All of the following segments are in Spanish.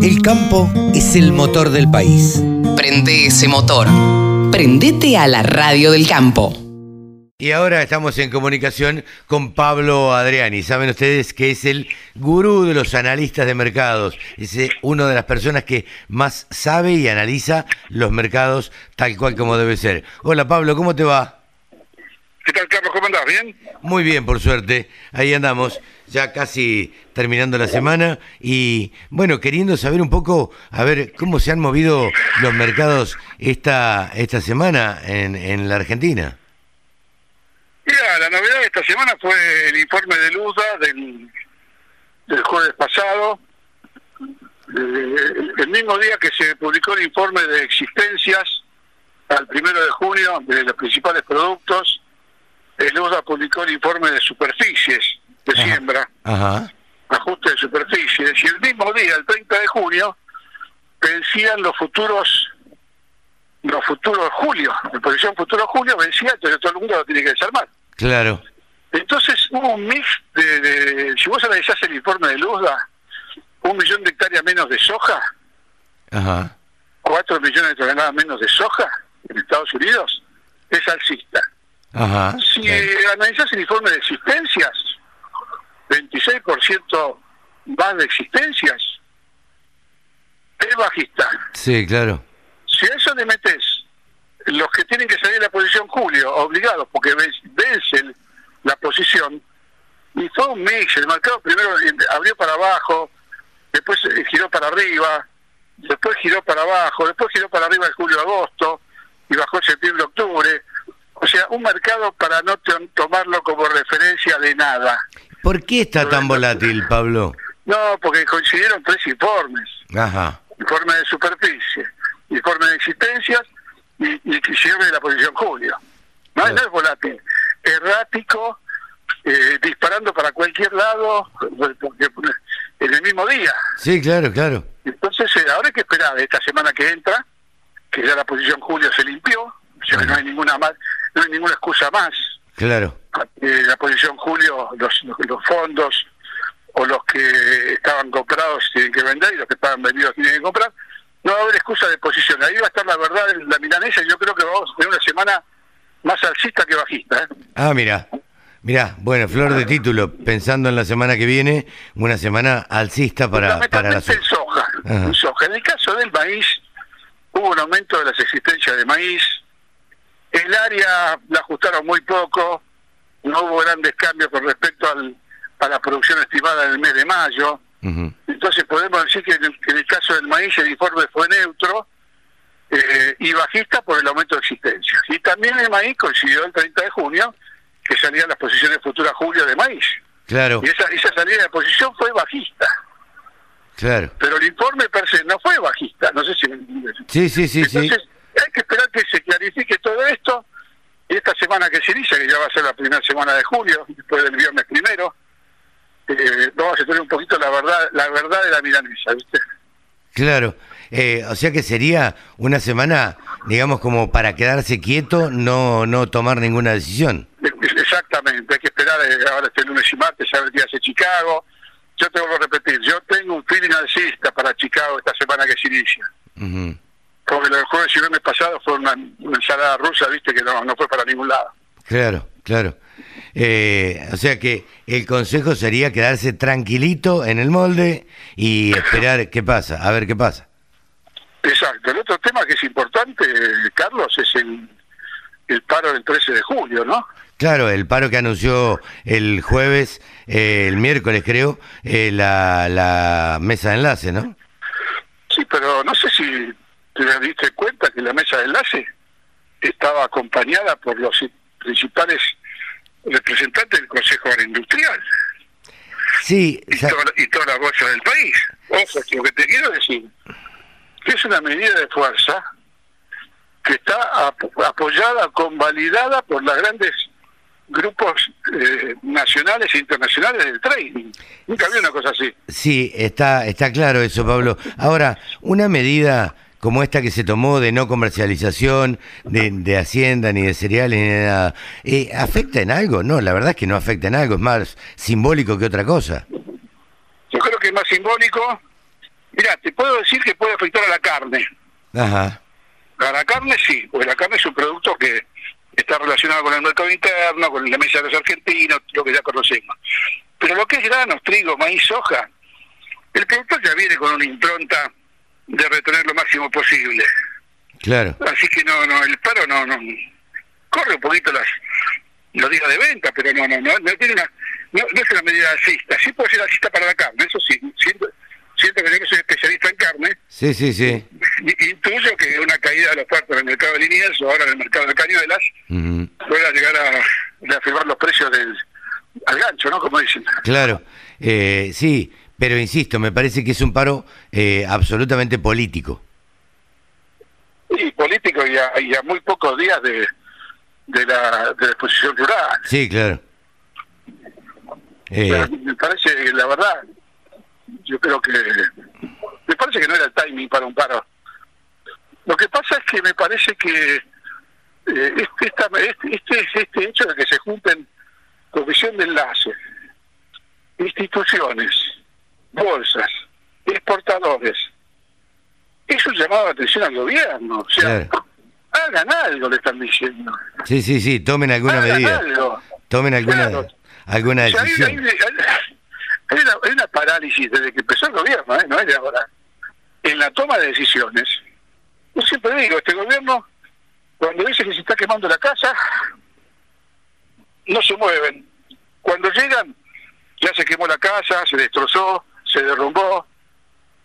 El campo es el motor del país. Prende ese motor. Prendete a la radio del campo. Y ahora estamos en comunicación con Pablo Adriani. Saben ustedes que es el gurú de los analistas de mercados. Es eh, una de las personas que más sabe y analiza los mercados tal cual como debe ser. Hola Pablo, ¿cómo te va? ¿Qué tal, Carlos? ¿Cómo andás? ¿Bien? Muy bien, por suerte. Ahí andamos, ya casi terminando la semana y, bueno, queriendo saber un poco, a ver, cómo se han movido los mercados esta, esta semana en, en la Argentina. Mira, la novedad de esta semana fue el informe de Luda del, del jueves pasado. Eh, el mismo día que se publicó el informe de existencias, al primero de junio, de los principales productos, el UDA publicó el informe de superficies de Ajá. siembra, Ajá. ajuste de superficies, y el mismo día, el 30 de junio, vencían los futuros los futuros julio, la posición futuro julio vencía, entonces todo el mundo lo tiene que desarmar. Claro. Entonces hubo un mix de, de- si vos analizás el informe de Luzda, un millón de hectáreas menos de soja, Ajá. cuatro millones de toneladas menos de soja en Estados Unidos, es alcista. Ajá. Si Claro. eh, analizás el informe de existencias, 26% más de existencias, es bajista. Sí, claro. Si a eso le metes los que tienen que salir de la posición Julio, obligados, porque ven- vencen la posición, y fue un mix, el mercado primero abrió para abajo, después eh, giró para arriba, después giró para abajo, después giró para arriba en julio-agosto, y bajó en septiembre-octubre. O sea, un mercado para no to- tomarlo como referencia de nada. ¿Por qué está tan volátil, Pablo? No, porque coincidieron tres informes. Ajá. informe de superficie, informe de existencias y, y de la posición Julio. No, Claro. no es volátil, errático, eh, disparando para cualquier lado porque, en el mismo día. Sí, claro, claro. Entonces, eh, ahora hay que esperar esta semana que entra, que ya la posición Julio se limpió, o sea, que no hay ninguna más, no hay ninguna excusa más. Claro. Eh, la posición Julio, los, los, fondos o los que estaban comprados tienen que vender y los que estaban vendidos tienen que comprar. No va a haber excusa de posición. Ahí va a estar la verdad en la milanesa y yo creo que vamos a tener una semana más alcista que bajista. ¿eh? Ah, mira. Mira, bueno, flor de título, pensando en la semana que viene, una semana alcista para, para la en soja. En soja. En el caso del maíz, hubo un aumento de las existencias de maíz. El área la ajustaron muy poco. No hubo grandes cambios con respecto al, a la producción estimada en el mes de mayo. Entonces podemos decir que en el, en el caso del maíz el informe fue neutro eh, y bajista por el aumento de existencias. Y también el maíz coincidió el 30 de junio que salían las posiciones futuras julio de maíz. Claro, Y esa, esa salida de posición fue bajista. claro. Pero el informe per se no fue bajista. No sé si. Sí, sí, sí, sí. Hay que esperar que se clarifique todo esto. Y esta semana que se inicia, que ya va a ser la primera semana de julio, después del viernes primero, eh, vamos a tener un poquito la verdad la verdad de la milanesa, ¿viste? Claro. Eh, o sea que sería una semana, digamos, como para quedarse quieto, no, no tomar ninguna decisión. Exactamente, hay que esperar eh, ahora este lunes y martes a ver qué hace Chicago. Yo tengo que repetir, yo tengo un feeling alcista para Chicago esta semana que se inicia. Porque viernes pasado fue una, una ensalada rusa, viste, que no, no fue para ningún lado. Claro, claro. Eh, o sea que el consejo sería quedarse tranquilito en el molde y esperar qué pasa, a ver qué pasa. Exacto. El otro tema que es importante, Carlos, es el, el paro del 13 de julio, ¿no? Claro, el paro que anunció el jueves, eh, el miércoles creo, eh, la, la mesa de enlace, ¿no? Sí, pero no sé si te diste cuenta que la mesa de enlace estaba acompañada por los principales representantes del Consejo Agroindustrial Sí, y, sa- toda, y toda la bolsa del país. Ojo, que lo que te quiero decir que es una medida de fuerza que está ap- apoyada, convalidada por los grandes grupos eh, nacionales e internacionales del trading. Nunca había una cosa así. sí, está, está claro eso, Pablo. Ahora, una medida como esta que se tomó de no comercialización de, de Hacienda, ni de cereales, ni de nada, eh, ¿afecta en algo? No, la verdad es que no afecta en algo, es más simbólico que otra cosa. Yo creo que es más simbólico Mira, te puedo decir que puede afectar a la carne. Ajá. A la carne sí, porque la carne es un producto que está relacionado con el mercado interno, con la mesa de los argentinos, lo que ya conocemos. Pero lo que es granos, trigo, maíz, soja, el producto ya viene con una impronta de retener lo máximo posible. Claro. Así que no, no, el paro no, no corre un poquito las los días de venta, pero no, no, no, no tiene una, no, no es una medida alcista. Sí puede ser alcista para la carne, eso sí. Siento, siento que yo soy especialista en carne. Sí, sí, sí. Intuyo que una caída de la oferta en el mercado de líneas o ahora en el mercado de cañuelas Ujú. pueda llegar a reafirmar los precios del al gancho, ¿no? Como dicen. Claro. Eh, sí, pero insisto, me parece que es un paro eh, absolutamente político. Y político y a, y a muy pocos días de, de, la, de la exposición rural. Sí, claro. Eh, me parece, la verdad, yo creo que me parece que no era el timing para un paro. Lo que pasa es que me parece que eh, este, esta- este, este, este hecho de que se junten comisión de enlace, instituciones, bolsas, exportadores, es un llamado de atención al gobierno. O sea, Claro. hagan algo, le están diciendo. sí, sí, sí, tomen alguna hagan medida. algo. Tomen alguna, Claro. alguna sea, hay, decisión. hay- hay una, hay una parálisis desde que empezó el gobierno, ¿eh? no es de ahora, en la toma de decisiones. Yo siempre digo, este gobierno, cuando dice que se está quemando la casa, no se mueven. Cuando llegan, ya se quemó la casa, se destrozó, se derrumbó,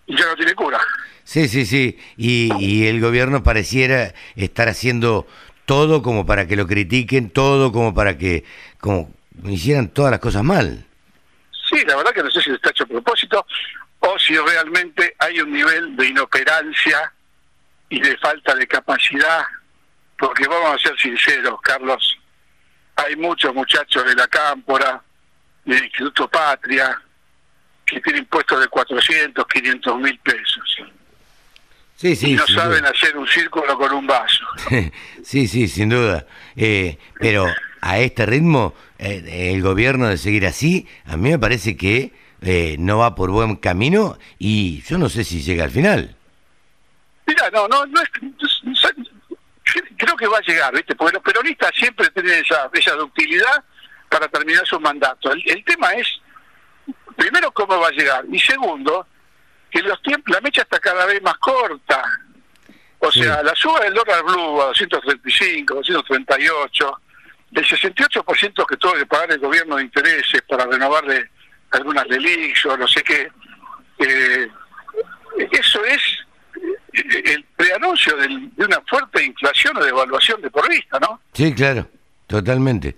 y ya no tiene cura. Sí, sí, sí. Y, y el gobierno pareciera estar haciendo todo como para que lo critiquen, todo como para que como hicieran todas las cosas mal. Sí, la verdad que no sé si está hecho a propósito o si realmente hay un nivel de inoperancia y de falta de capacidad, porque vamos a ser sinceros, Carlos, hay muchos muchachos de la Cámpora, del Instituto Patria, que tienen puestos de 400, 500 mil pesos Sí, sí. y no saben duda. hacer un círculo con un vaso. sí, sí, sin duda. Eh, pero a este ritmo, eh, el gobierno de seguir así, a mí me parece que eh, no va por buen camino y yo no sé si llega al final. Mira, no, no, no es, no es- creo que va a llegar, ¿viste? Porque los peronistas siempre tienen esa, esa ductilidad para terminar su mandato. El, el tema es, primero, cómo va a llegar, y segundo, que los tiempos, la mecha está cada vez más corta. O Sí. sea, la suba del dólar blue a 235, 238, el 68% que tuvo que pagar el gobierno de intereses para renovarle algunas reliquias o no sé qué, eh, eso es eh, el preanuncio del- de una fuerte inflación o devaluación de por vista, ¿no? Sí, claro, totalmente,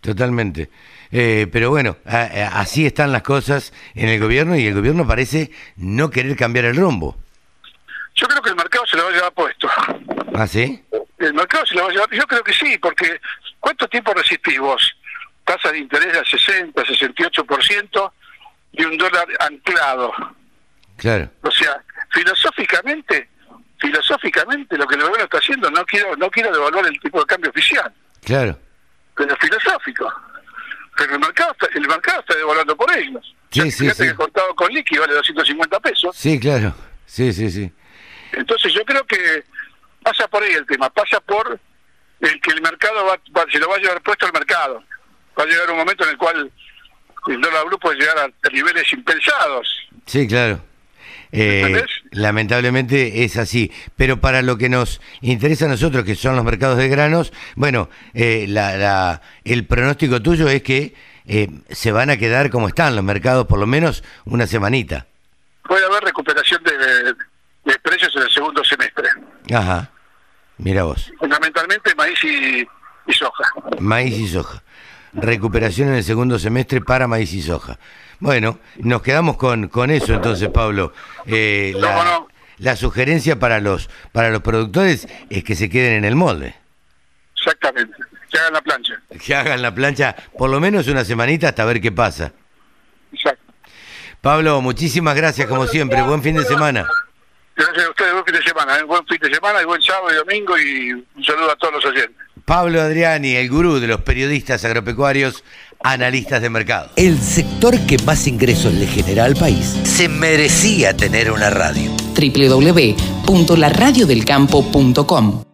totalmente. Eh, pero bueno, a- a- así están las cosas en el gobierno y el gobierno parece no querer cambiar el rumbo. Yo creo que el mercado se lo va a llevar puesto. ¿Ah, sí? El mercado se lo va a llevar, yo creo que sí, porque ¿cuánto tiempo resistís vos? Tasa de interés al 60, 68% y un dólar anclado. Claro, O sea, filosóficamente, filosóficamente lo que el gobierno está haciendo, no quiero, no quiero devaluar el tipo de cambio oficial, claro. pero filosófico. Pero el mercado está, el mercado está devaluando por ellos. Sí, sí, fíjate sí. que contado con liqui vale 250 pesos. Sí, claro. Sí, sí, sí. Entonces yo creo que pasa por ahí el tema, pasa por el que el mercado va, va- se lo va a llevar puesto al mercado. Va a llegar un momento en el cual el dólar blue puede llegar a, a niveles impensados. Sí, claro. Eh, lamentablemente es así. Pero para lo que nos interesa a nosotros, que son los mercados de granos, bueno, eh, la, la- el pronóstico tuyo es que eh, se van a quedar como están los mercados por lo menos una semanita. Puede haber recuperación de, de precios en el segundo semestre. Ajá. Mira vos. Fundamentalmente maíz y, y soja. Maíz y soja. Recuperación en el segundo semestre para maíz y soja. Bueno, nos quedamos con, con eso entonces, Pablo. Eh, ¿Cómo la, no? la sugerencia para los, para los productores es que se queden en el molde. Exactamente. Que hagan la plancha. Que hagan la plancha por lo menos una semanita hasta ver qué pasa. Exacto. Pablo, muchísimas gracias como siempre. Buen fin de semana. Gracias a ustedes, buen fin de semana. ¿eh? Buen fin de semana y buen sábado y domingo y un saludo a todos los oyentes. Pablo Adriani, el gurú de los periodistas agropecuarios, analistas de mercado. El sector que más ingresos le genera al país se merecía tener una radio. www.laradiodelcampo.com